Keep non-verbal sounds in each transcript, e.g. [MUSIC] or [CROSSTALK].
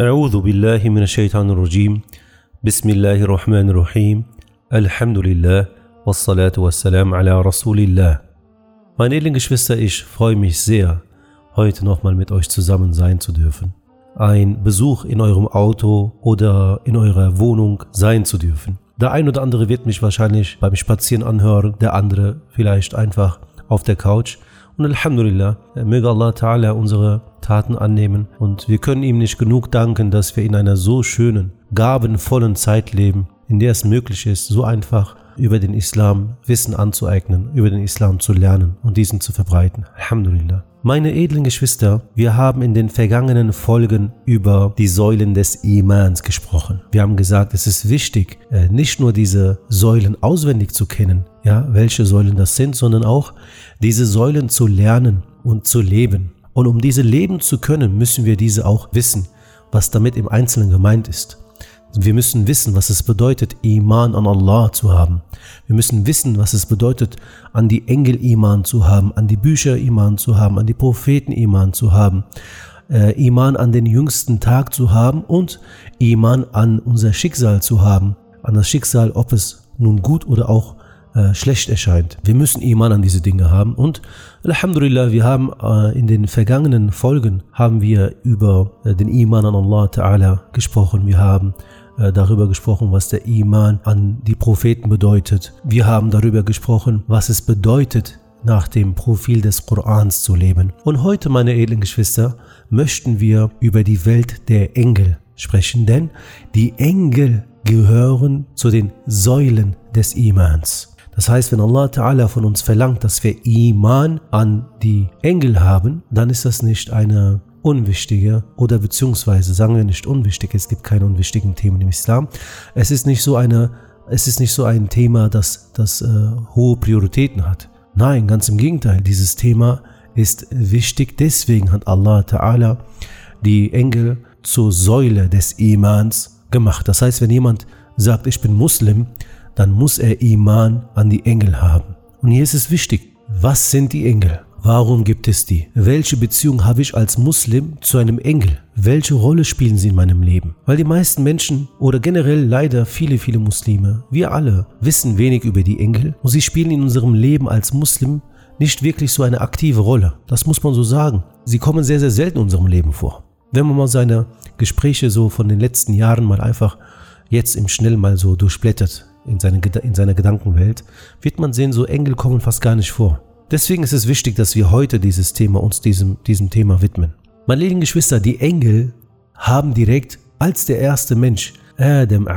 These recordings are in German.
أعوذ بالله من الشيطان الرجيم بسم الله الرحمن الرحيم الحمد لله والصلاة والسلام على رسول الله Meine edlen Geschwister, ich freue mich sehr, heute nochmal mit euch zusammen sein zu dürfen. Ein Besuch in eurem Auto oder in eurer Wohnung sein zu dürfen. Der ein oder andere wird mich wahrscheinlich beim Spazieren anhören, der andere vielleicht einfach auf der Couch. Und Alhamdulillah, möge Allah Ta'ala unsere Taten annehmen und wir können ihm nicht genug danken, dass wir in einer so schönen, gabenvollen Zeit leben, in der es möglich ist, so einfach über den Islam Wissen anzueignen, über den Islam zu lernen und diesen zu verbreiten. Alhamdulillah. Meine edlen Geschwister, wir haben in den vergangenen Folgen über die Säulen des Imans gesprochen. Wir haben gesagt, es ist wichtig, äh, nicht nur diese Säulen auswendig zu kennen, ja, welche Säulen das sind, sondern auch diese Säulen zu lernen und zu leben. Und um diese leben zu können, müssen wir diese auch wissen, was damit im Einzelnen gemeint ist. Wir müssen wissen, was es bedeutet, Iman an Allah zu haben. Wir müssen wissen, was es bedeutet, an die Engel Iman zu haben, an die Bücher Iman zu haben, an die Propheten Iman zu haben, äh, Iman an den jüngsten Tag zu haben und Iman an unser Schicksal zu haben, an das Schicksal, ob es nun gut oder auch äh, schlecht erscheint. Wir müssen Iman an diese Dinge haben und Alhamdulillah, wir haben äh, in den vergangenen Folgen haben wir über äh, den Iman an Allah Ta'ala gesprochen. Wir haben äh, darüber gesprochen, was der Iman an die Propheten bedeutet. Wir haben darüber gesprochen, was es bedeutet, nach dem Profil des Korans zu leben. Und heute, meine edlen Geschwister, möchten wir über die Welt der Engel sprechen, denn die Engel gehören zu den Säulen des Imans. Das heißt, wenn Allah Ta'ala von uns verlangt, dass wir Iman an die Engel haben, dann ist das nicht eine unwichtige oder beziehungsweise sagen wir nicht unwichtig, es gibt keine unwichtigen Themen im Islam. Es ist nicht so eine, es ist nicht so ein Thema, das, das äh, hohe Prioritäten hat. Nein, ganz im Gegenteil, dieses Thema ist wichtig, deswegen hat Allah Ta'ala die Engel zur Säule des Imans gemacht. Das heißt, wenn jemand sagt, ich bin Muslim, dann muss er Iman an die Engel haben. Und hier ist es wichtig, was sind die Engel? Warum gibt es die? Welche Beziehung habe ich als Muslim zu einem Engel? Welche Rolle spielen sie in meinem Leben? Weil die meisten Menschen oder generell leider viele, viele Muslime, wir alle, wissen wenig über die Engel und sie spielen in unserem Leben als Muslim nicht wirklich so eine aktive Rolle. Das muss man so sagen. Sie kommen sehr, sehr selten in unserem Leben vor. Wenn man mal seine Gespräche so von den letzten Jahren mal einfach jetzt im Schnell mal so durchblättert in, seine, in seiner Gedankenwelt, wird man sehen, so Engel kommen fast gar nicht vor. Deswegen ist es wichtig, dass wir heute dieses Thema uns diesem, diesem Thema widmen. Meine lieben Geschwister, die Engel haben direkt als der erste Mensch, Adam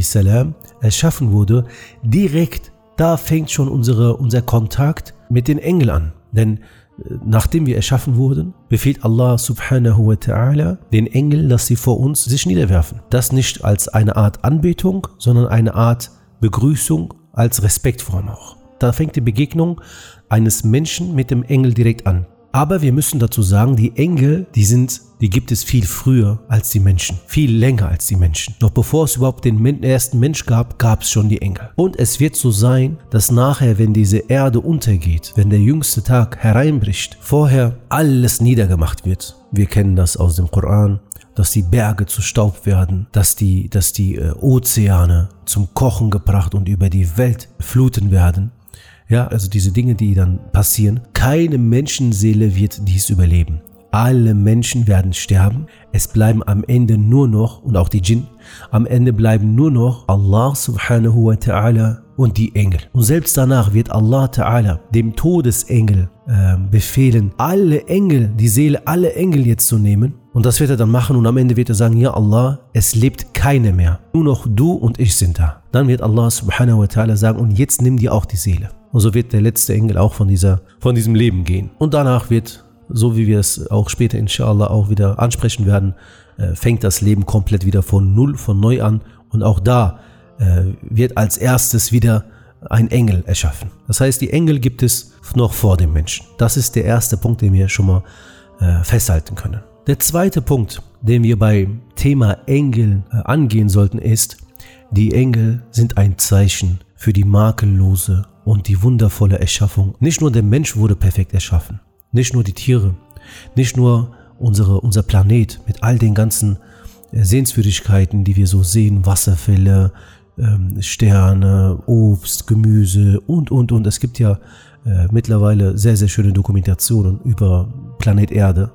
salam, erschaffen wurde, direkt da fängt schon unsere, unser Kontakt mit den Engeln an. Denn äh, nachdem wir erschaffen wurden, befiehlt Allah subhanahu wa ta'ala den Engeln, dass sie vor uns sich niederwerfen. Das nicht als eine Art Anbetung, sondern eine Art Begrüßung als Respektform auch. Da fängt die Begegnung eines Menschen mit dem Engel direkt an. Aber wir müssen dazu sagen, die Engel, die sind, die gibt es viel früher als die Menschen, viel länger als die Menschen. Noch bevor es überhaupt den ersten Mensch gab, gab es schon die Engel. Und es wird so sein, dass nachher, wenn diese Erde untergeht, wenn der jüngste Tag hereinbricht, vorher alles niedergemacht wird. Wir kennen das aus dem Koran, dass die Berge zu Staub werden, dass die, dass die äh, Ozeane zum Kochen gebracht und über die Welt fluten werden. Ja, also diese Dinge, die dann passieren. Keine Menschenseele wird dies überleben. Alle Menschen werden sterben. Es bleiben am Ende nur noch, und auch die Djinn, am Ende bleiben nur noch Allah subhanahu wa ta'ala und die Engel. Und selbst danach wird Allah ta'ala dem Todesengel äh, befehlen, alle Engel, die Seele alle Engel jetzt zu nehmen. Und das wird er dann machen und am Ende wird er sagen, ja Allah, es lebt keine mehr. Nur noch du und ich sind da. Dann wird Allah subhanahu wa ta'ala sagen, und jetzt nimm dir auch die Seele. Und so wird der letzte Engel auch von, dieser, von diesem Leben gehen. Und danach wird, so wie wir es auch später inshallah auch wieder ansprechen werden, äh, fängt das Leben komplett wieder von Null, von neu an. Und auch da wird als erstes wieder ein Engel erschaffen. Das heißt, die Engel gibt es noch vor dem Menschen. Das ist der erste Punkt, den wir schon mal äh, festhalten können. Der zweite Punkt, den wir beim Thema Engel äh, angehen sollten, ist, die Engel sind ein Zeichen für die makellose und die wundervolle Erschaffung. Nicht nur der Mensch wurde perfekt erschaffen, nicht nur die Tiere, nicht nur unsere, unser Planet mit all den ganzen Sehenswürdigkeiten, die wir so sehen, Wasserfälle, ähm, Sterne, Obst, Gemüse und, und, und. Es gibt ja äh, mittlerweile sehr, sehr schöne Dokumentationen über Planet Erde.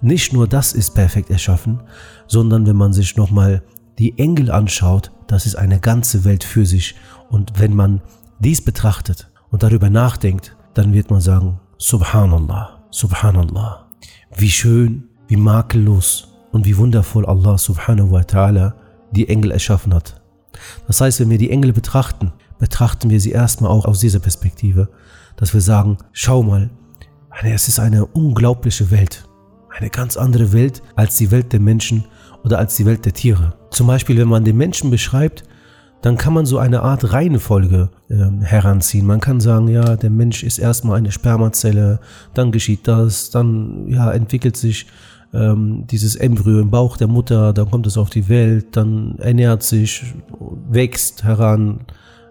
Nicht nur das ist perfekt erschaffen, sondern wenn man sich nochmal die Engel anschaut, das ist eine ganze Welt für sich. Und wenn man dies betrachtet und darüber nachdenkt, dann wird man sagen, Subhanallah, Subhanallah. Wie schön, wie makellos und wie wundervoll Allah subhanahu wa ta'ala die Engel erschaffen hat. Das heißt, wenn wir die Engel betrachten, betrachten wir sie erstmal auch aus dieser Perspektive, dass wir sagen, schau mal, es ist eine unglaubliche Welt. Eine ganz andere Welt als die Welt der Menschen oder als die Welt der Tiere. Zum Beispiel, wenn man den Menschen beschreibt, dann kann man so eine Art Reihenfolge äh, heranziehen. Man kann sagen, ja, der Mensch ist erstmal eine Spermazelle, dann geschieht das, dann ja, entwickelt sich ähm, dieses Embryo im Bauch der Mutter, dann kommt es auf die Welt, dann ernährt sich, wächst heran,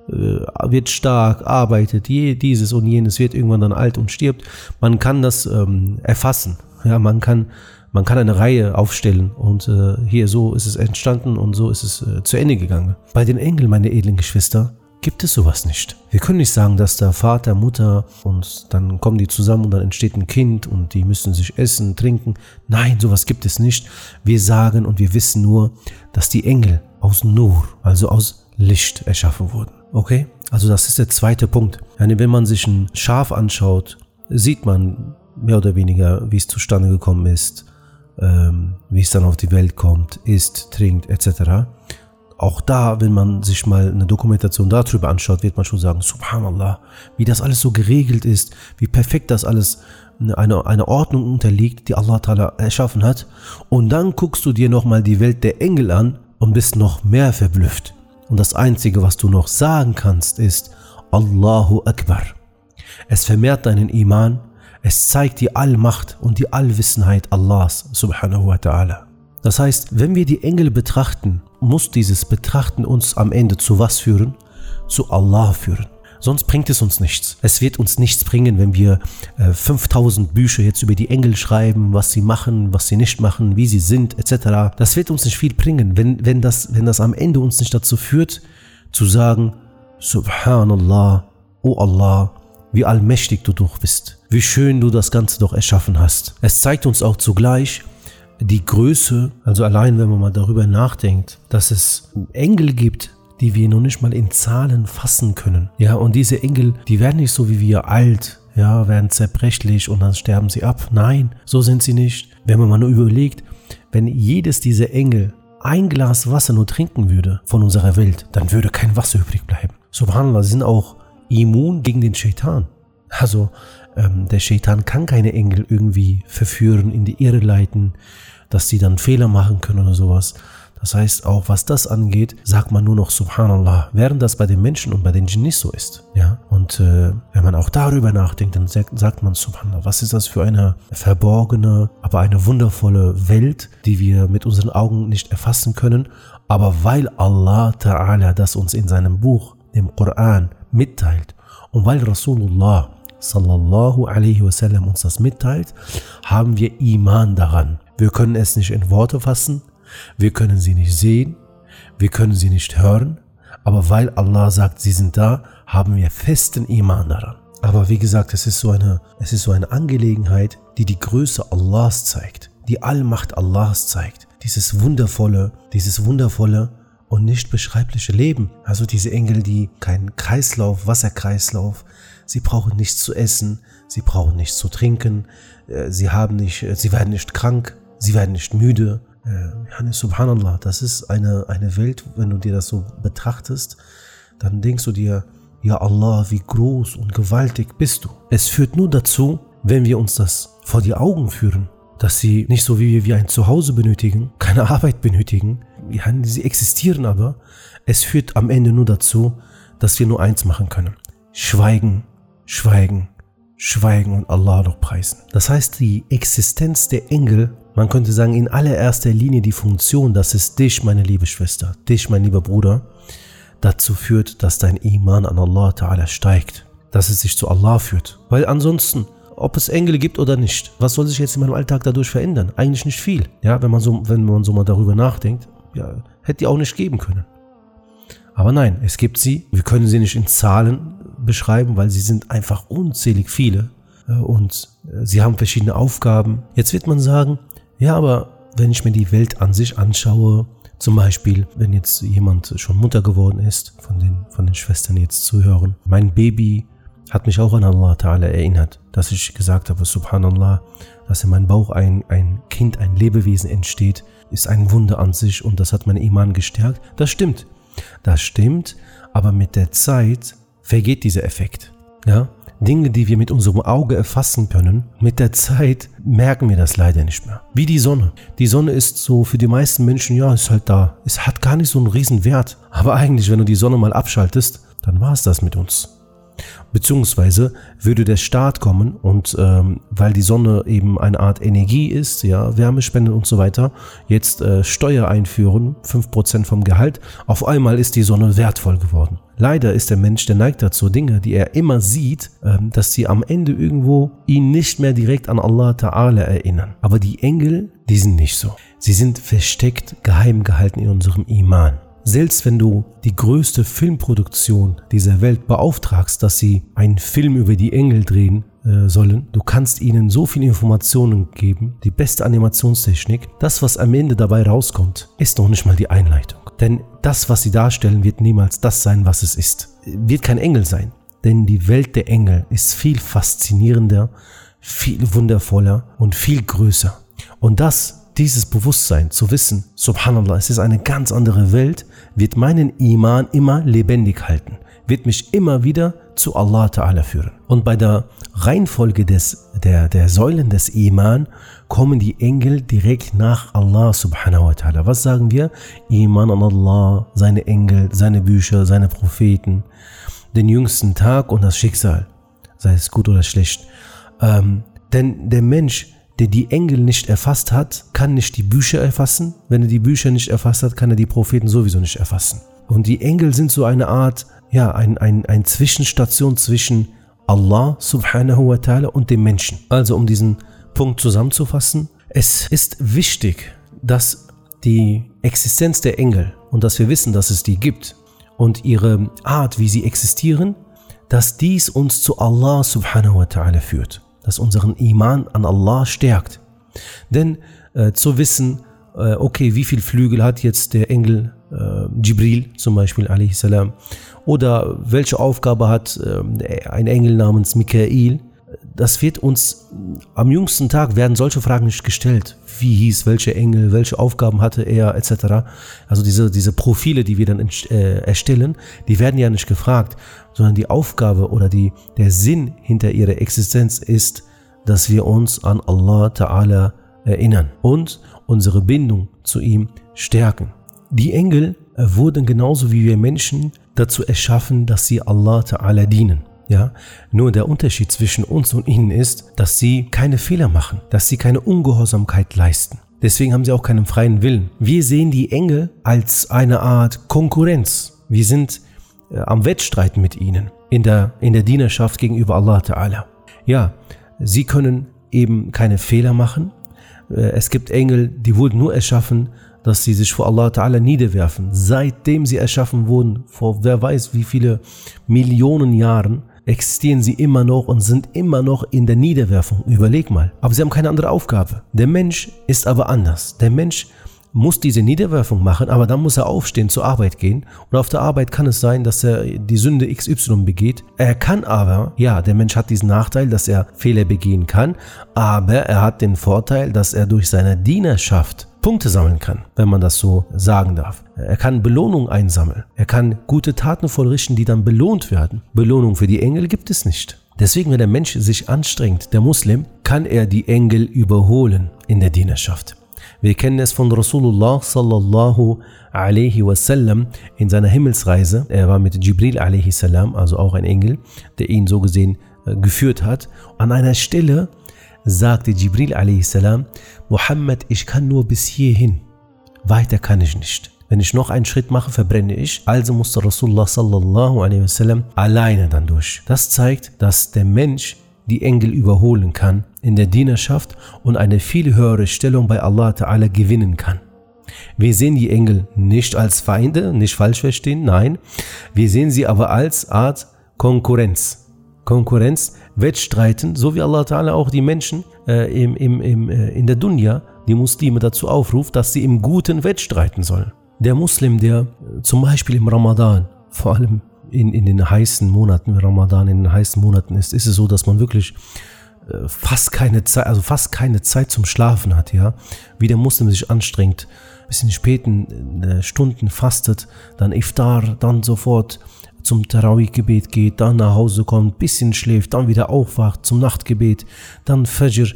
äh, wird stark, arbeitet, je, dieses und jenes, wird irgendwann dann alt und stirbt. Man kann das ähm, erfassen. Ja, man kann man kann eine Reihe aufstellen und äh, hier so ist es entstanden und so ist es äh, zu Ende gegangen. Bei den Engeln, meine edlen Geschwister, gibt es sowas nicht. Wir können nicht sagen, dass da Vater, Mutter und dann kommen die zusammen und dann entsteht ein Kind und die müssen sich essen, trinken. Nein, sowas gibt es nicht. Wir sagen und wir wissen nur, dass die Engel aus Nur, also aus Licht erschaffen wurden. Okay? Also das ist der zweite Punkt. Wenn man sich ein Schaf anschaut, sieht man mehr oder weniger, wie es zustande gekommen ist ähm, wie es dann auf die Welt kommt, isst, trinkt etc. Auch da, wenn man sich mal eine Dokumentation darüber anschaut, wird man schon sagen, subhanallah, wie das alles so geregelt ist, wie perfekt das alles eine, eine Ordnung unterliegt, die Allah Ta'ala erschaffen hat. Und dann guckst du dir nochmal die Welt der Engel an und bist noch mehr verblüfft. Und das Einzige, was du noch sagen kannst, ist Allahu Akbar. Es vermehrt deinen Iman es zeigt die Allmacht und die Allwissenheit Allahs subhanahu wa ta'ala. Das heißt, wenn wir die Engel betrachten, muss dieses Betrachten uns am Ende zu was führen? Zu Allah führen. Sonst bringt es uns nichts. Es wird uns nichts bringen, wenn wir äh, 5000 Bücher jetzt über die Engel schreiben, was sie machen, was sie nicht machen, wie sie sind, etc. Das wird uns nicht viel bringen, wenn, wenn, das, wenn das am Ende uns nicht dazu führt, zu sagen, Subhanallah, O Allah, wie allmächtig du doch bist, wie schön du das Ganze doch erschaffen hast. Es zeigt uns auch zugleich die Größe, also allein wenn man mal darüber nachdenkt, dass es Engel gibt, die wir noch nicht mal in Zahlen fassen können. Ja, und diese Engel, die werden nicht so wie wir alt, ja, werden zerbrechlich und dann sterben sie ab. Nein, so sind sie nicht. Wenn man mal nur überlegt, wenn jedes dieser Engel ein Glas Wasser nur trinken würde von unserer Welt, dann würde kein Wasser übrig bleiben. Subhanallah, sind auch immun gegen den Shaitan. Also ähm, der Shaitan kann keine Engel irgendwie verführen, in die Irre leiten, dass sie dann Fehler machen können oder sowas. Das heißt, auch was das angeht, sagt man nur noch Subhanallah, während das bei den Menschen und bei den Djinnis so ist. Ja? Und äh, wenn man auch darüber nachdenkt, dann sagt, sagt man Subhanallah, was ist das für eine verborgene, aber eine wundervolle Welt, die wir mit unseren Augen nicht erfassen können. Aber weil Allah Ta'ala das uns in seinem Buch, dem Koran, mitteilt. Und weil Rasulullah sallallahu alaihi wasallam uns das mitteilt, haben wir Iman daran. Wir können es nicht in Worte fassen, wir können sie nicht sehen, wir können sie nicht hören, aber weil Allah sagt, sie sind da, haben wir festen Iman daran. Aber wie gesagt, es ist so eine, es ist so eine Angelegenheit, die die Größe Allahs zeigt, die Allmacht Allahs zeigt. Dieses wundervolle, dieses wundervolle und nicht beschreibliche Leben. Also diese Engel, die keinen Kreislauf, Wasserkreislauf, sie brauchen nichts zu essen, sie brauchen nichts zu trinken, äh, sie haben nicht, äh, sie werden nicht krank, sie werden nicht müde. Äh, subhanallah, das ist eine, eine Welt, wenn du dir das so betrachtest, dann denkst du dir, ja Allah, wie groß und gewaltig bist du. Es führt nur dazu, wenn wir uns das vor die Augen führen, dass sie nicht so wie wir wie ein Zuhause benötigen, keine Arbeit benötigen. Sie existieren aber. Es führt am Ende nur dazu, dass wir nur eins machen können. Schweigen, schweigen, schweigen und Allah noch preisen. Das heißt, die Existenz der Engel, man könnte sagen, in allererster Linie die Funktion, dass es dich, meine liebe Schwester, dich, mein lieber Bruder, dazu führt, dass dein Iman an Allah Ta'ala steigt. Dass es dich zu Allah führt. Weil ansonsten ob es Engel gibt oder nicht. Was soll sich jetzt in meinem Alltag dadurch verändern? Eigentlich nicht viel. Ja, wenn man so, wenn man so mal darüber nachdenkt, ja, hätte die auch nicht geben können. Aber nein, es gibt sie. Wir können sie nicht in Zahlen beschreiben, weil sie sind einfach unzählig viele äh, und äh, sie haben verschiedene Aufgaben. Jetzt wird man sagen, ja, aber wenn ich mir die Welt an sich anschaue, zum Beispiel, wenn jetzt jemand schon Mutter geworden ist, von den, von den Schwestern jetzt zuhören, mein Baby hat mich auch an Allah Ta'ala erinnert, dass ich gesagt habe, Subhanallah, dass in meinem Bauch ein, ein Kind, ein Lebewesen entsteht, ist ein Wunder an sich und das hat mein Iman gestärkt. Das stimmt. Das stimmt, aber mit der Zeit vergeht dieser Effekt. Ja? Dinge, die wir mit unserem Auge erfassen können, mit der Zeit merken wir das leider nicht mehr. Wie die Sonne. Die Sonne ist so für die meisten Menschen, ja, ist halt da. Es hat gar nicht so einen riesen Wert. Aber eigentlich, wenn du die Sonne mal abschaltest, dann war es das mit uns. Beziehungsweise würde der Staat kommen und ähm, weil die Sonne eben eine Art Energie ist, ja, Wärmespende und so weiter, jetzt äh, Steuer einführen, 5% vom Gehalt, auf einmal ist die Sonne wertvoll geworden. Leider ist der Mensch, der neigt dazu, Dinge, die er immer sieht, ähm, dass sie am Ende irgendwo ihn nicht mehr direkt an Allah Ta'ala erinnern. Aber die Engel, die sind nicht so. Sie sind versteckt, geheim gehalten in unserem Iman. Selbst wenn du die größte Filmproduktion dieser Welt beauftragst, dass sie einen Film über die Engel drehen äh, sollen, du kannst ihnen so viele Informationen geben, die beste Animationstechnik, das, was am Ende dabei rauskommt, ist noch nicht mal die Einleitung. Denn das, was sie darstellen, wird niemals das sein, was es ist. Wird kein Engel sein. Denn die Welt der Engel ist viel faszinierender, viel wundervoller und viel größer. Und das dieses Bewusstsein zu wissen, subhanallah, es ist eine ganz andere Welt, wird meinen Iman immer lebendig halten, wird mich immer wieder zu Allah Ta'ala führen. Und bei der Reihenfolge des, der, der Säulen des Iman kommen die Engel direkt nach Allah Subhanahu wa Ta'ala. Was sagen wir? Iman an Allah, seine Engel, seine Bücher, seine Propheten, den jüngsten Tag und das Schicksal, sei es gut oder schlecht. Ähm, denn der Mensch der die Engel nicht erfasst hat, kann nicht die Bücher erfassen. Wenn er die Bücher nicht erfasst hat, kann er die Propheten sowieso nicht erfassen. Und die Engel sind so eine Art, ja, ein, ein, ein Zwischenstation zwischen Allah subhanahu wa ta'ala und dem Menschen. Also um diesen Punkt zusammenzufassen, es ist wichtig, dass die Existenz der Engel und dass wir wissen, dass es die gibt und ihre Art, wie sie existieren, dass dies uns zu Allah subhanahu wa ta'ala führt das unseren Iman an Allah stärkt. Denn äh, zu wissen, äh, okay, wie viel Flügel hat jetzt der Engel äh, Jibril zum Beispiel, salam, oder welche Aufgabe hat äh, ein Engel namens Mikael, das wird uns am jüngsten Tag werden solche Fragen nicht gestellt. Wie hieß, welche Engel, welche Aufgaben hatte er, etc. Also diese, diese Profile, die wir dann äh, erstellen, die werden ja nicht gefragt, sondern die Aufgabe oder die, der Sinn hinter ihrer Existenz ist, dass wir uns an Allah Ta'ala erinnern und unsere Bindung zu ihm stärken. Die Engel wurden genauso wie wir Menschen dazu erschaffen, dass sie Allah Ta'ala dienen. Ja, nur der Unterschied zwischen uns und ihnen ist, dass sie keine Fehler machen, dass sie keine Ungehorsamkeit leisten. Deswegen haben sie auch keinen freien Willen. Wir sehen die Engel als eine Art Konkurrenz. Wir sind äh, am Wettstreiten mit ihnen in der, in der Dienerschaft gegenüber Allah Ta'ala. Ja, sie können eben keine Fehler machen. Äh, es gibt Engel, die wurden nur erschaffen, dass sie sich vor Allah Ta'ala niederwerfen. Seitdem sie erschaffen wurden, vor wer weiß wie viele Millionen Jahren, existieren sie immer noch und sind immer noch in der Niederwerfung. Überleg mal. Aber sie haben keine andere Aufgabe. Der Mensch ist aber anders. Der Mensch muss diese Niederwerfung machen, aber dann muss er aufstehen, zur Arbeit gehen. Und auf der Arbeit kann es sein, dass er die Sünde XY begeht. Er kann aber, ja, der Mensch hat diesen Nachteil, dass er Fehler begehen kann, aber er hat den Vorteil, dass er durch seine Dienerschaft Punkte sammeln kann, wenn man das so sagen darf. Er kann Belohnung einsammeln. Er kann gute Taten vollrichten, die dann belohnt werden. Belohnung für die Engel gibt es nicht. Deswegen, wenn der Mensch sich anstrengt, der Muslim, kann er die Engel überholen in der Dienerschaft. Wir kennen es von Rasulullah sallallahu alaihi wasallam in seiner Himmelsreise. Er war mit Jibril alaihi salam, also auch ein Engel, der ihn so gesehen äh, geführt hat. An einer Stelle sagte Jibril a.s. Muhammad, ich kann nur bis hierhin, weiter kann ich nicht. Wenn ich noch einen Schritt mache, verbrenne ich. Also musste Rasulullah sallallahu alaihi wasallam alleine dann durch. Das zeigt, dass der Mensch die Engel überholen kann in der Dienerschaft und eine viel höhere Stellung bei Allah Ta'ala gewinnen kann. Wir sehen die Engel nicht als Feinde, nicht falsch verstehen, nein. Wir sehen sie aber als Art Konkurrenz. Konkurrenz, Wettstreiten, so wie Allah Ta'ala auch die Menschen äh, im, im, im, äh, in der Dunya, die Muslime dazu aufruft, dass sie im Guten wettstreiten sollen. Der Muslim, der äh, zum Beispiel im Ramadan, vor allem in, in den heißen Monaten, Ramadan in den heißen Monaten ist, ist es so, dass man wirklich äh, fast keine Zeit, also fast keine Zeit zum Schlafen hat, ja. Wie der Muslim sich anstrengt, bis in späten äh, Stunden fastet, dann Iftar, dann sofort zum Tarawih-Gebet geht, dann nach Hause kommt, bisschen schläft, dann wieder aufwacht zum Nachtgebet, dann Fajr.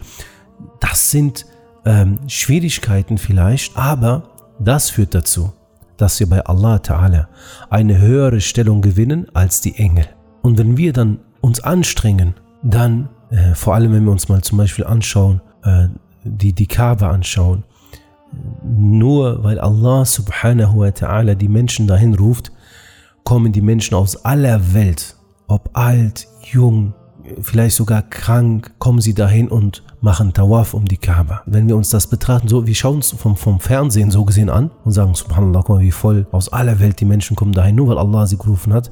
Das sind ähm, Schwierigkeiten vielleicht, aber das führt dazu, dass wir bei Allah Ta'ala eine höhere Stellung gewinnen als die Engel. Und wenn wir dann uns anstrengen, dann, äh, vor allem wenn wir uns mal zum Beispiel anschauen, äh, die, die Kaaba anschauen, nur weil Allah subhanahu wa ta'ala die Menschen dahin ruft, kommen die Menschen aus aller Welt, ob alt, jung, vielleicht sogar krank, kommen sie dahin und machen Tawaf um die Kaaba. Wenn wir uns das betrachten, so, wir schauen uns vom, vom Fernsehen so gesehen an und sagen, subhanallah, guck mal, wie voll aus aller Welt die Menschen kommen dahin, nur weil Allah sie gerufen hat.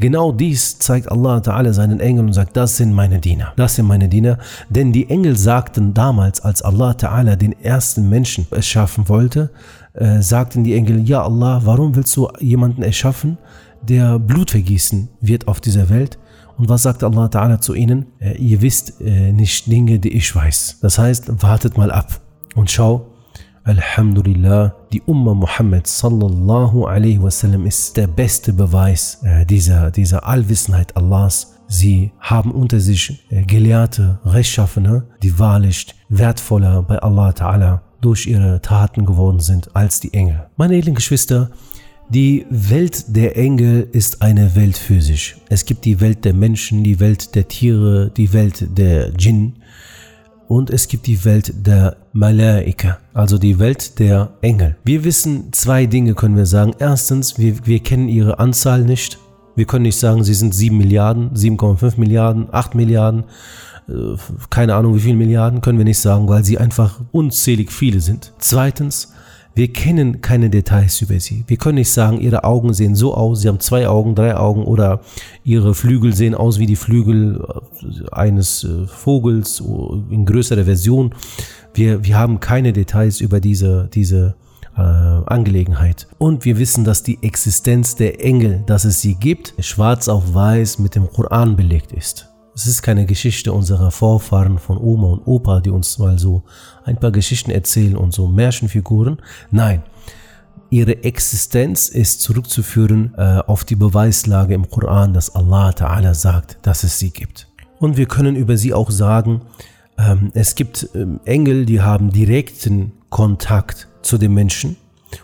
Genau dies zeigt Allah Ta'ala seinen Engeln und sagt, das sind meine Diener. Das sind meine Diener. Denn die Engel sagten damals, als Allah Ta'ala den ersten Menschen erschaffen wollte, äh, sagten die Engel, ja Allah, warum willst du jemanden erschaffen, der Blut vergießen wird auf dieser Welt? Und was sagt Allah Ta'ala zu ihnen? Äh, ihr wisst äh, nicht Dinge, die ich weiß. Das heißt, wartet mal ab und schau, Alhamdulillah, die Umma Muhammad sallallahu alaihi wasallam ist der beste Beweis äh, dieser, dieser Allwissenheit Allahs. Sie haben unter sich Gelehrte, Rechtschaffene, die wahrlich wertvoller bei Allah Ta'ala durch ihre Taten geworden sind als die Engel. Meine edlen Geschwister, die Welt der Engel ist eine Welt für sich. Es gibt die Welt der Menschen, die Welt der Tiere, die Welt der Djinn und es gibt die Welt der Malaika, also die Welt der Engel. Wir wissen zwei Dinge, können wir sagen. Erstens, wir, wir kennen ihre Anzahl nicht. Wir können nicht sagen, sie sind 7 Milliarden, 7,5 Milliarden, 8 Milliarden, äh, keine Ahnung wie viele Milliarden, können wir nicht sagen, weil sie einfach unzählig viele sind. Zweitens, wir kennen keine Details über sie. Wir können nicht sagen, ihre Augen sehen so aus, sie haben zwei Augen, drei Augen oder ihre Flügel sehen aus wie die Flügel äh, eines äh, Vogels in größerer Version. Wir, wir haben keine Details über diese, diese äh, Angelegenheit. Und wir wissen, dass die Existenz der Engel, dass es sie gibt, schwarz auf weiß mit dem Koran belegt ist. Es ist keine Geschichte unserer Vorfahren von Oma und Opa, die uns mal so ein paar Geschichten erzählen und so Märchenfiguren. Nein, ihre Existenz ist zurückzuführen äh, auf die Beweislage im Koran, dass Allah Ta'ala sagt, dass es sie gibt. Und wir können über sie auch sagen, ähm, es gibt ähm, Engel, die haben direkten Kontakt zu den Menschen.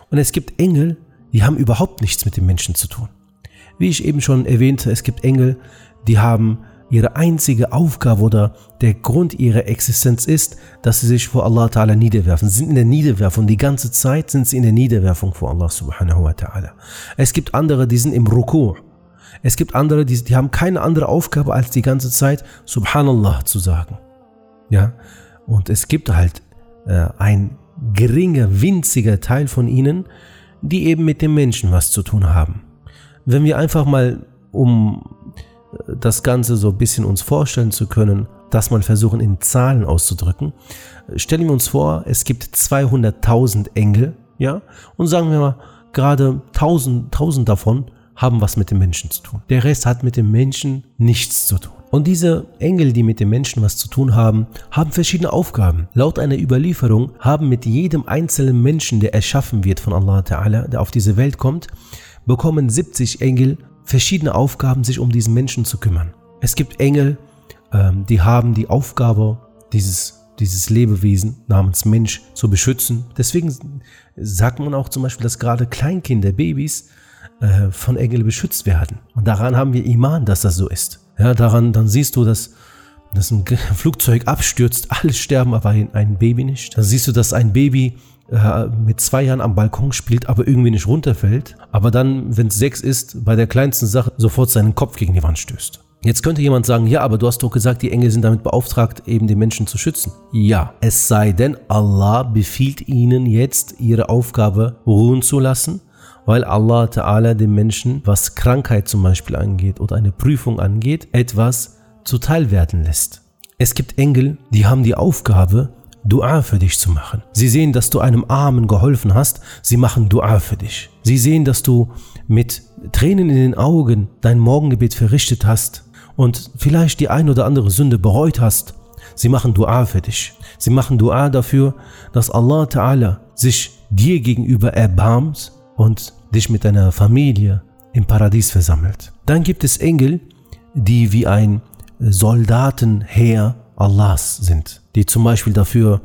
Und es gibt Engel, die haben überhaupt nichts mit den Menschen zu tun. Wie ich eben schon erwähnte, es gibt Engel, die haben ihre einzige Aufgabe oder der Grund ihrer Existenz ist, dass sie sich vor Allah Ta'ala niederwerfen. Sie sind in der Niederwerfung. Die ganze Zeit sind sie in der Niederwerfung vor Allah Subhanahu wa Ta'ala. Es gibt andere, die sind im Rukur. Es gibt andere, die, die haben keine andere Aufgabe, als die ganze Zeit Subhanallah zu sagen. Ja. Und es gibt halt äh, ein geringer, winziger Teil von ihnen, die eben mit dem Menschen was zu tun haben. Wenn wir einfach mal um das Ganze so ein bisschen uns vorstellen zu können, das mal versuchen in Zahlen auszudrücken. Stellen wir uns vor, es gibt 200.000 Engel, ja, und sagen wir mal, gerade 1000, 1000 davon haben was mit dem Menschen zu tun. Der Rest hat mit dem Menschen nichts zu tun. Und diese Engel, die mit dem Menschen was zu tun haben, haben verschiedene Aufgaben. Laut einer Überlieferung haben mit jedem einzelnen Menschen, der erschaffen wird von Allah Ta'ala, der auf diese Welt kommt, bekommen 70 Engel verschiedene Aufgaben, sich um diesen Menschen zu kümmern. Es gibt Engel, ähm, die haben die Aufgabe, dieses, dieses Lebewesen namens Mensch zu beschützen. Deswegen sagt man auch zum Beispiel, dass gerade Kleinkinder, Babys äh, von Engeln beschützt werden. Und daran haben wir Iman, dass das so ist. Ja, daran, dann siehst du, dass, dass ein [LAUGHS] Flugzeug abstürzt, alle sterben, aber ein, ein Baby nicht. Dann siehst du, dass ein Baby äh, mit zwei Jahren am Balkon spielt, aber irgendwie nicht runterfällt, aber dann, wenn es sechs ist, bei der kleinsten Sache sofort seinen Kopf gegen die Wand stößt. Jetzt könnte jemand sagen, ja, aber du hast doch gesagt, die Engel sind damit beauftragt, eben den Menschen zu schützen. Ja, es sei denn, Allah befiehlt ihnen jetzt, ihre Aufgabe ruhen zu lassen, weil Allah Ta'ala den Menschen, was Krankheit zum Beispiel angeht oder eine Prüfung angeht, etwas zuteil werden lässt. Es gibt Engel, die haben die Aufgabe, Dua für dich zu machen. Sie sehen, dass du einem Armen geholfen hast, sie machen Dua für dich. Sie sehen, dass du mit Tränen in den Augen dein Morgengebet verrichtet hast und vielleicht die ein oder andere Sünde bereut hast. Sie machen Dua für dich. Sie machen Dua dafür, dass Allah Ta'ala sich dir gegenüber erbarmt und dich mit deiner Familie im Paradies versammelt. Dann gibt es Engel, die wie ein Soldatenheer Allahs sind, die zum Beispiel dafür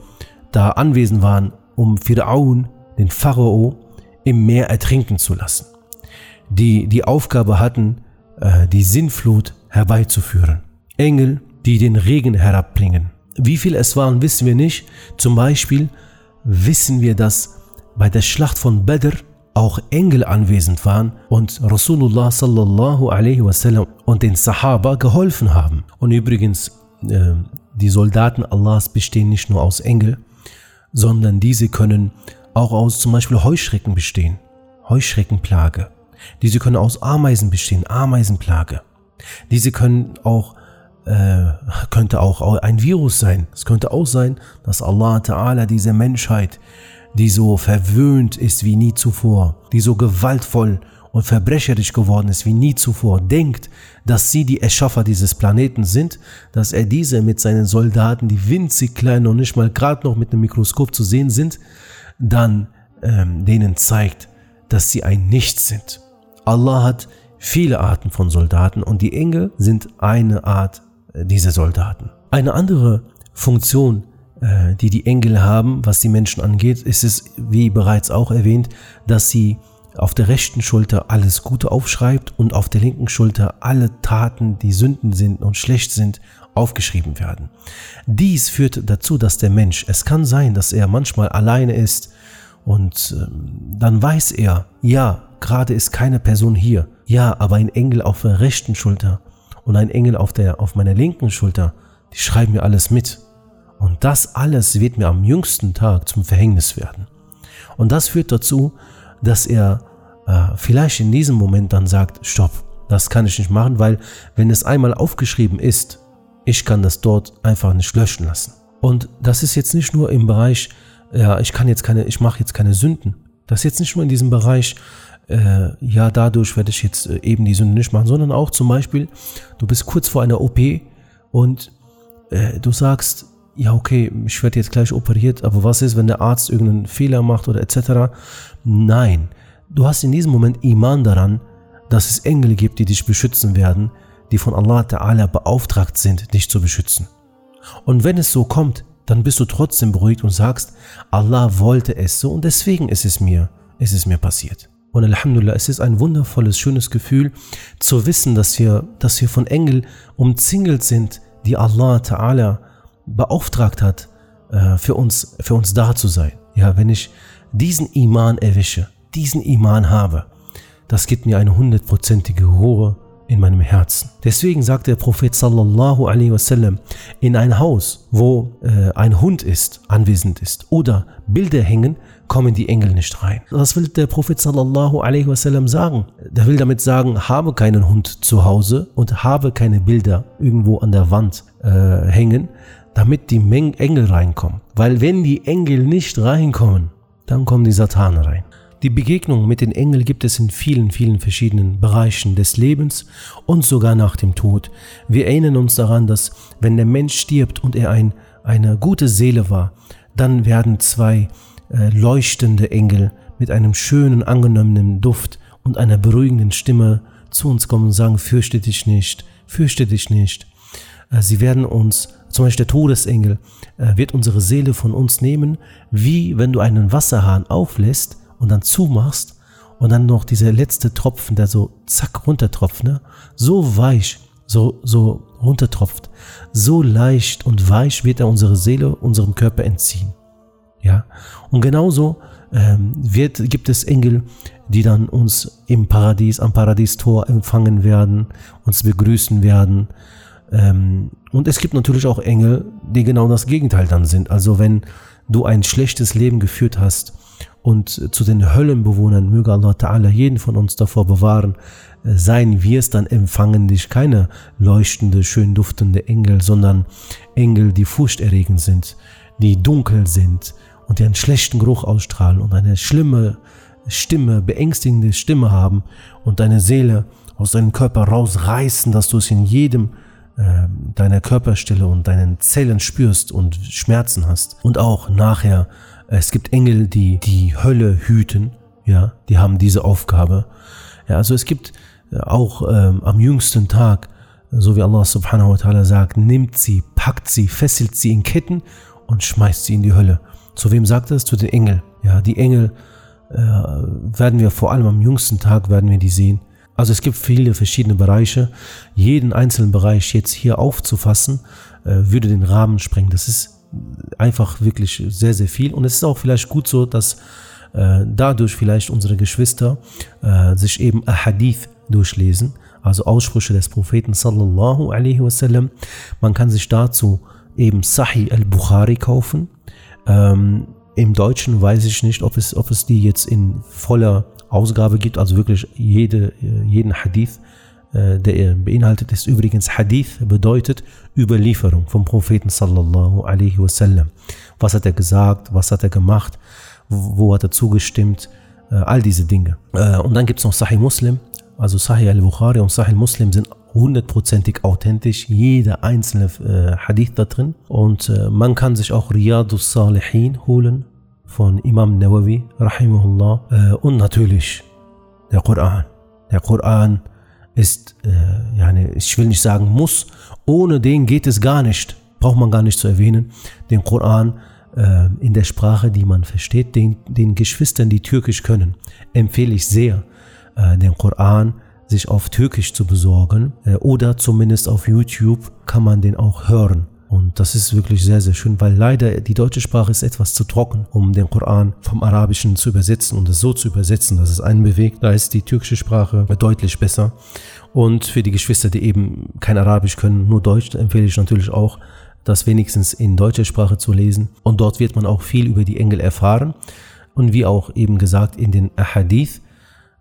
da anwesend waren, um Fir'aun, den Pharao, im Meer ertrinken zu lassen, die die Aufgabe hatten, äh, die Sinnflut herbeizuführen. Engel, die den Regen herabbringen. Wie viel es waren, wissen wir nicht. Zum Beispiel wissen wir, dass bei der Schlacht von Badr auch Engel anwesend waren und Rasulullah sallallahu alaihi wasallam und den Sahaba geholfen haben. Und übrigens, äh, die Soldaten Allahs bestehen nicht nur aus Engel, sondern diese können auch aus zum Beispiel Heuschrecken bestehen, Heuschreckenplage. Diese können aus Ameisen bestehen, Ameisenplage. Diese können auch äh, könnte auch ein Virus sein. Es könnte auch sein, dass Allah Ta'ala diese Menschheit, die so verwöhnt ist wie nie zuvor, die so gewaltvoll und verbrecherisch geworden ist wie nie zuvor, denkt, dass sie die Erschaffer dieses Planeten sind, dass er diese mit seinen Soldaten, die winzig klein und nicht mal gerade noch mit einem Mikroskop zu sehen sind, dann ähm, denen zeigt, dass sie ein Nichts sind. Allah hat viele Arten von Soldaten und die Engel sind eine Art äh, dieser Soldaten. Eine andere Funktion, äh, die die Engel haben, was die Menschen angeht, ist es, wie bereits auch erwähnt, dass sie auf der rechten Schulter alles Gute aufschreibt und auf der linken Schulter alle Taten, die Sünden sind und schlecht sind, aufgeschrieben werden. Dies führt dazu, dass der Mensch, es kann sein, dass er manchmal alleine ist und ähm, dann weiß er, ja, gerade ist keine Person hier, ja, aber ein Engel auf der rechten Schulter und ein Engel auf der auf meiner linken Schulter, die schreiben mir alles mit. Und das alles wird mir am jüngsten Tag zum Verhängnis werden. Und das führt dazu, dass er äh, vielleicht in diesem Moment dann sagt, stopp, das kann ich nicht machen, weil wenn es einmal aufgeschrieben ist, ich kann das dort einfach nicht löschen lassen. Und das ist jetzt nicht nur im Bereich, ja, ich kann jetzt keine, ich mache jetzt keine Sünden. Das ist jetzt nicht nur in diesem Bereich, äh, ja, dadurch werde ich jetzt äh, eben die Sünde nicht machen, sondern auch zum Beispiel, du bist kurz vor einer OP und äh, du sagst, ja, okay, ich werde jetzt gleich operiert, aber was ist, wenn der Arzt irgendeinen Fehler macht oder etc.? Nein, du hast in diesem Moment Iman daran, dass es Engel gibt, die dich beschützen werden, die von Allah Ta'ala beauftragt sind, dich zu beschützen. Und wenn es so kommt, dann bist du trotzdem beruhigt und sagst, Allah wollte es so und deswegen ist es mir, ist es mir passiert. Und Alhamdulillah, es ist ein wundervolles, schönes Gefühl zu wissen, dass wir, dass wir von Engel umzingelt sind, die Allah Ta'ala beauftragt hat, äh, für uns, für uns da zu sein. Ja, wenn ich diesen Iman erwische, diesen Iman habe, das gibt mir eine hundertprozentige Ruhe in meinem Herzen. Deswegen sagt der Prophet sallallahu alaihi wasallam, in ein Haus, wo äh, ein Hund ist, anwesend ist oder Bilder hängen, kommen die Engel nicht rein. Was will der Prophet sallallahu alaihi wasallam sagen? Der will damit sagen, habe keinen Hund zu Hause und habe keine Bilder irgendwo an der Wand äh, hängen, damit die Engel reinkommen. Weil wenn die Engel nicht reinkommen, dann kommen die Satanen rein. Die Begegnung mit den Engeln gibt es in vielen, vielen verschiedenen Bereichen des Lebens und sogar nach dem Tod. Wir erinnern uns daran, dass wenn der Mensch stirbt und er ein, eine gute Seele war, dann werden zwei äh, leuchtende Engel mit einem schönen, angenommen Duft und einer beruhigenden Stimme zu uns kommen und sagen, fürchte dich nicht, fürchte dich nicht. Äh, sie werden uns, zum Beispiel der Todesengel, äh, wird unsere Seele von uns nehmen, wie wenn du einen Wasserhahn auflässt und dann zumachst und dann noch dieser letzte Tropfen, der so zack runtertropft, ne? so weich, so, so runtertropft, so leicht und weich wird er unsere Seele, unserem Körper entziehen. Ja, und genauso ähm, wird, gibt es Engel, die dann uns im Paradies, am Paradiestor empfangen werden, uns begrüßen werden. Ähm, und es gibt natürlich auch Engel, die genau das Gegenteil dann sind. Also wenn du ein schlechtes Leben geführt hast und zu den Höllenbewohnern, möge Allah Ta'ala jeden von uns davor bewahren, äh, sein wirst, dann empfangen dich keine leuchtende, schön duftende Engel, sondern Engel, die furchterregend sind, die dunkel sind und die einen schlechten Geruch ausstrahlen und eine schlimme Stimme, beängstigende Stimme haben und deine Seele aus deinem Körper rausreißen, dass du es in jedem äh, deiner Körperstelle und deinen Zellen spürst und Schmerzen hast. Und auch nachher, es gibt Engel, die die Hölle hüten, ja, die haben diese Aufgabe. Ja, also es gibt äh, auch ähm, am jüngsten Tag, so wie Allah subhanahu wa ta'ala sagt, nimmt sie, packt sie, fesselt sie in Ketten und schmeißt sie in die Hölle. Zu wem sagt es? Zu den Engeln. Ja, die Engel äh, werden wir vor allem am jüngsten Tag werden wir die sehen. Also es gibt viele verschiedene Bereiche. Jeden einzelnen Bereich jetzt hier aufzufassen, äh, würde den Rahmen sprengen. Das ist einfach wirklich sehr, sehr viel. Und es ist auch vielleicht gut so, dass äh, dadurch vielleicht unsere Geschwister äh, sich eben Ahadith durchlesen, also Aussprüche des Propheten sallallahu alaihi wasallam. Man kann sich dazu eben Sahih al-Bukhari kaufen. Ähm, Im Deutschen weiß ich nicht, ob es, ob es die jetzt in voller Ausgabe gibt, also wirklich jede, jeden Hadith, äh, der beinhaltet ist. Übrigens, Hadith bedeutet Überlieferung vom Propheten sallallahu alaihi wasallam. Was hat er gesagt, was hat er gemacht, wo hat er zugestimmt, äh, all diese Dinge. Äh, und dann gibt es noch Sahih Muslim, also Sahih al-Bukhari und Sahih Muslim sind hundertprozentig authentisch, jeder einzelne Hadith da drin. Und man kann sich auch Riyadus Salihin holen von Imam Nawawi, rahimahullah. Äh, und natürlich der Koran. Der Koran ist, äh, ja, ich will nicht sagen muss, ohne den geht es gar nicht. Braucht man gar nicht zu erwähnen. Den Koran äh, in der Sprache, die man versteht, den, den Geschwistern, die Türkisch können, empfehle ich sehr, äh, den Koran sich auf Türkisch zu besorgen äh, oder zumindest auf YouTube kann man den auch hören. Und das ist wirklich sehr, sehr schön, weil leider die deutsche Sprache ist etwas zu trocken, um den Koran vom Arabischen zu übersetzen und es so zu übersetzen, dass es einen bewegt. Da ist die türkische Sprache deutlich besser. Und für die Geschwister, die eben kein Arabisch können, nur Deutsch, empfehle ich natürlich auch, das wenigstens in deutscher Sprache zu lesen. Und dort wird man auch viel über die Engel erfahren. Und wie auch eben gesagt, in den Ahadith,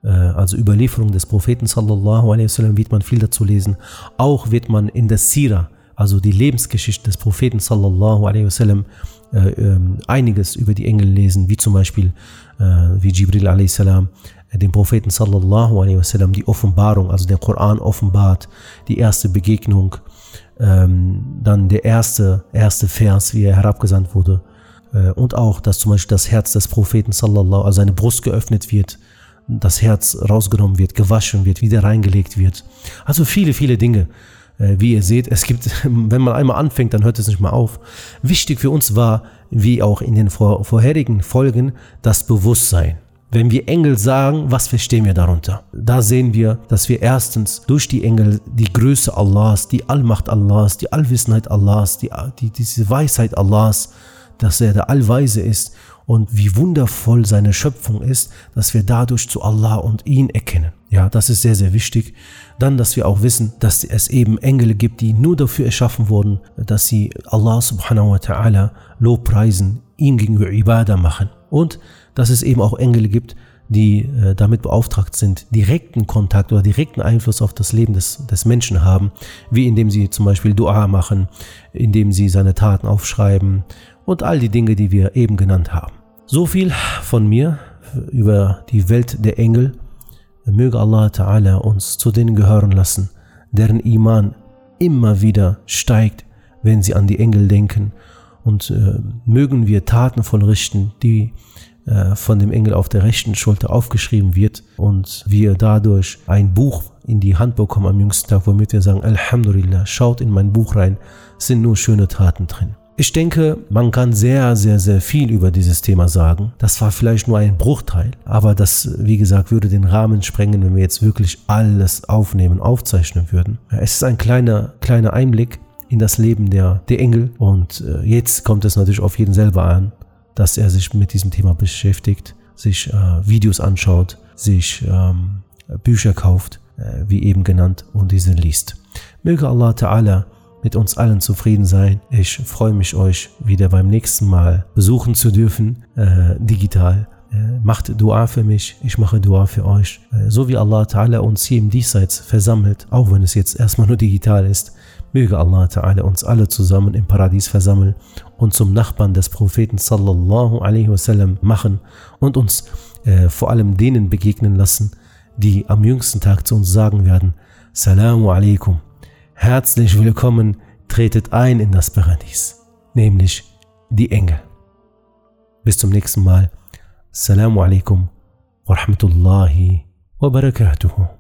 äh, also Überlieferung des Propheten sallallahu alaihi wasallam, wird man viel dazu lesen. Auch wird man in der Sira, also die Lebensgeschichte des Propheten sallallahu alaihi wasallam, äh, äh, einiges über die Engel lesen, wie zum Beispiel äh, wie Jibril alaihi salam äh, dem Propheten sallallahu alaihi wasallam die Offenbarung, also der Koran offenbart, die erste Begegnung, ähm, dann der erste, erste Vers, wie er herabgesandt wurde, und auch, dass zum Beispiel das Herz des Propheten sallallahu, also seine Brust geöffnet wird, das Herz rausgenommen wird, gewaschen wird, wieder reingelegt wird. Also viele, viele Dinge. Äh, wie ihr seht, es gibt, [LAUGHS] wenn man einmal anfängt, dann hört es nicht mehr auf. Wichtig für uns war, wie auch in den vor, vorherigen Folgen, das Bewusstsein. Wenn wir Engel sagen, was verstehen wir darunter? Da sehen wir, dass wir erstens durch die Engel die Größe Allahs, die Allmacht Allahs, die Allwissenheit Allahs, die, die, diese Weisheit Allahs, dass er der Allweise ist und wie wundervoll seine Schöpfung ist, dass wir dadurch zu Allah und ihn erkennen. Ja, das ist sehr, sehr wichtig. Dann, dass wir auch wissen, dass es eben Engel gibt, die nur dafür erschaffen wurden, dass sie Allah subhanahu wa ta'ala Lobpreisen, ihm gegenüber Ibadah machen. Und dass es eben auch Engel gibt, die äh, damit beauftragt sind, direkten Kontakt oder direkten Einfluss auf das Leben des, des Menschen haben, wie indem sie zum Beispiel Dua machen, indem sie seine Taten aufschreiben und all die Dinge, die wir eben genannt haben. So viel von mir über die Welt der Engel. Möge Allah Ta'ala uns zu denen gehören lassen, deren Iman immer wieder steigt, wenn sie an die Engel denken. Und äh, mögen wir Taten vollrichten, die äh, von dem Engel auf der rechten Schulter aufgeschrieben wird und wir dadurch ein Buch in die Hand bekommen am jüngsten Tag, womit wir sagen, Alhamdulillah, schaut in mein Buch rein, sind nur schöne Taten drin. Ich denke, man kann sehr, sehr, sehr viel über dieses Thema sagen. Das war vielleicht nur ein Bruchteil, aber das, wie gesagt, würde den Rahmen sprengen, wenn wir jetzt wirklich alles aufnehmen, aufzeichnen würden. Es ist ein kleiner, kleiner Einblick in das Leben der, der Engel und äh, jetzt kommt es natürlich auf jeden selber an, dass er sich mit diesem Thema beschäftigt, sich äh, Videos anschaut, sich ähm, Bücher kauft, äh, wie eben genannt, und diese liest. Möge Allah Ta'ala mit uns allen zufrieden sein. Ich freue mich, euch wieder beim nächsten Mal besuchen zu dürfen, äh, digital. Äh, macht Dua für mich, ich mache Dua für euch. Äh, so wie Allah Ta'ala uns hier im Diesseits versammelt, auch wenn es jetzt erstmal nur digital ist, möge Allah Ta'ala uns alle zusammen im Paradies versammeln und zum Nachbarn des Propheten sallallahu alaihi wasallam machen und uns äh, vor allem denen begegnen lassen, die am jüngsten Tag zu uns sagen werden, Salamu alaikum. Herzlich willkommen, tretet ein in das Paradies, nämlich die Engel. Bis zum nächsten Mal. Assalamu alaikum wa rahmatullahi wa barakatuhu.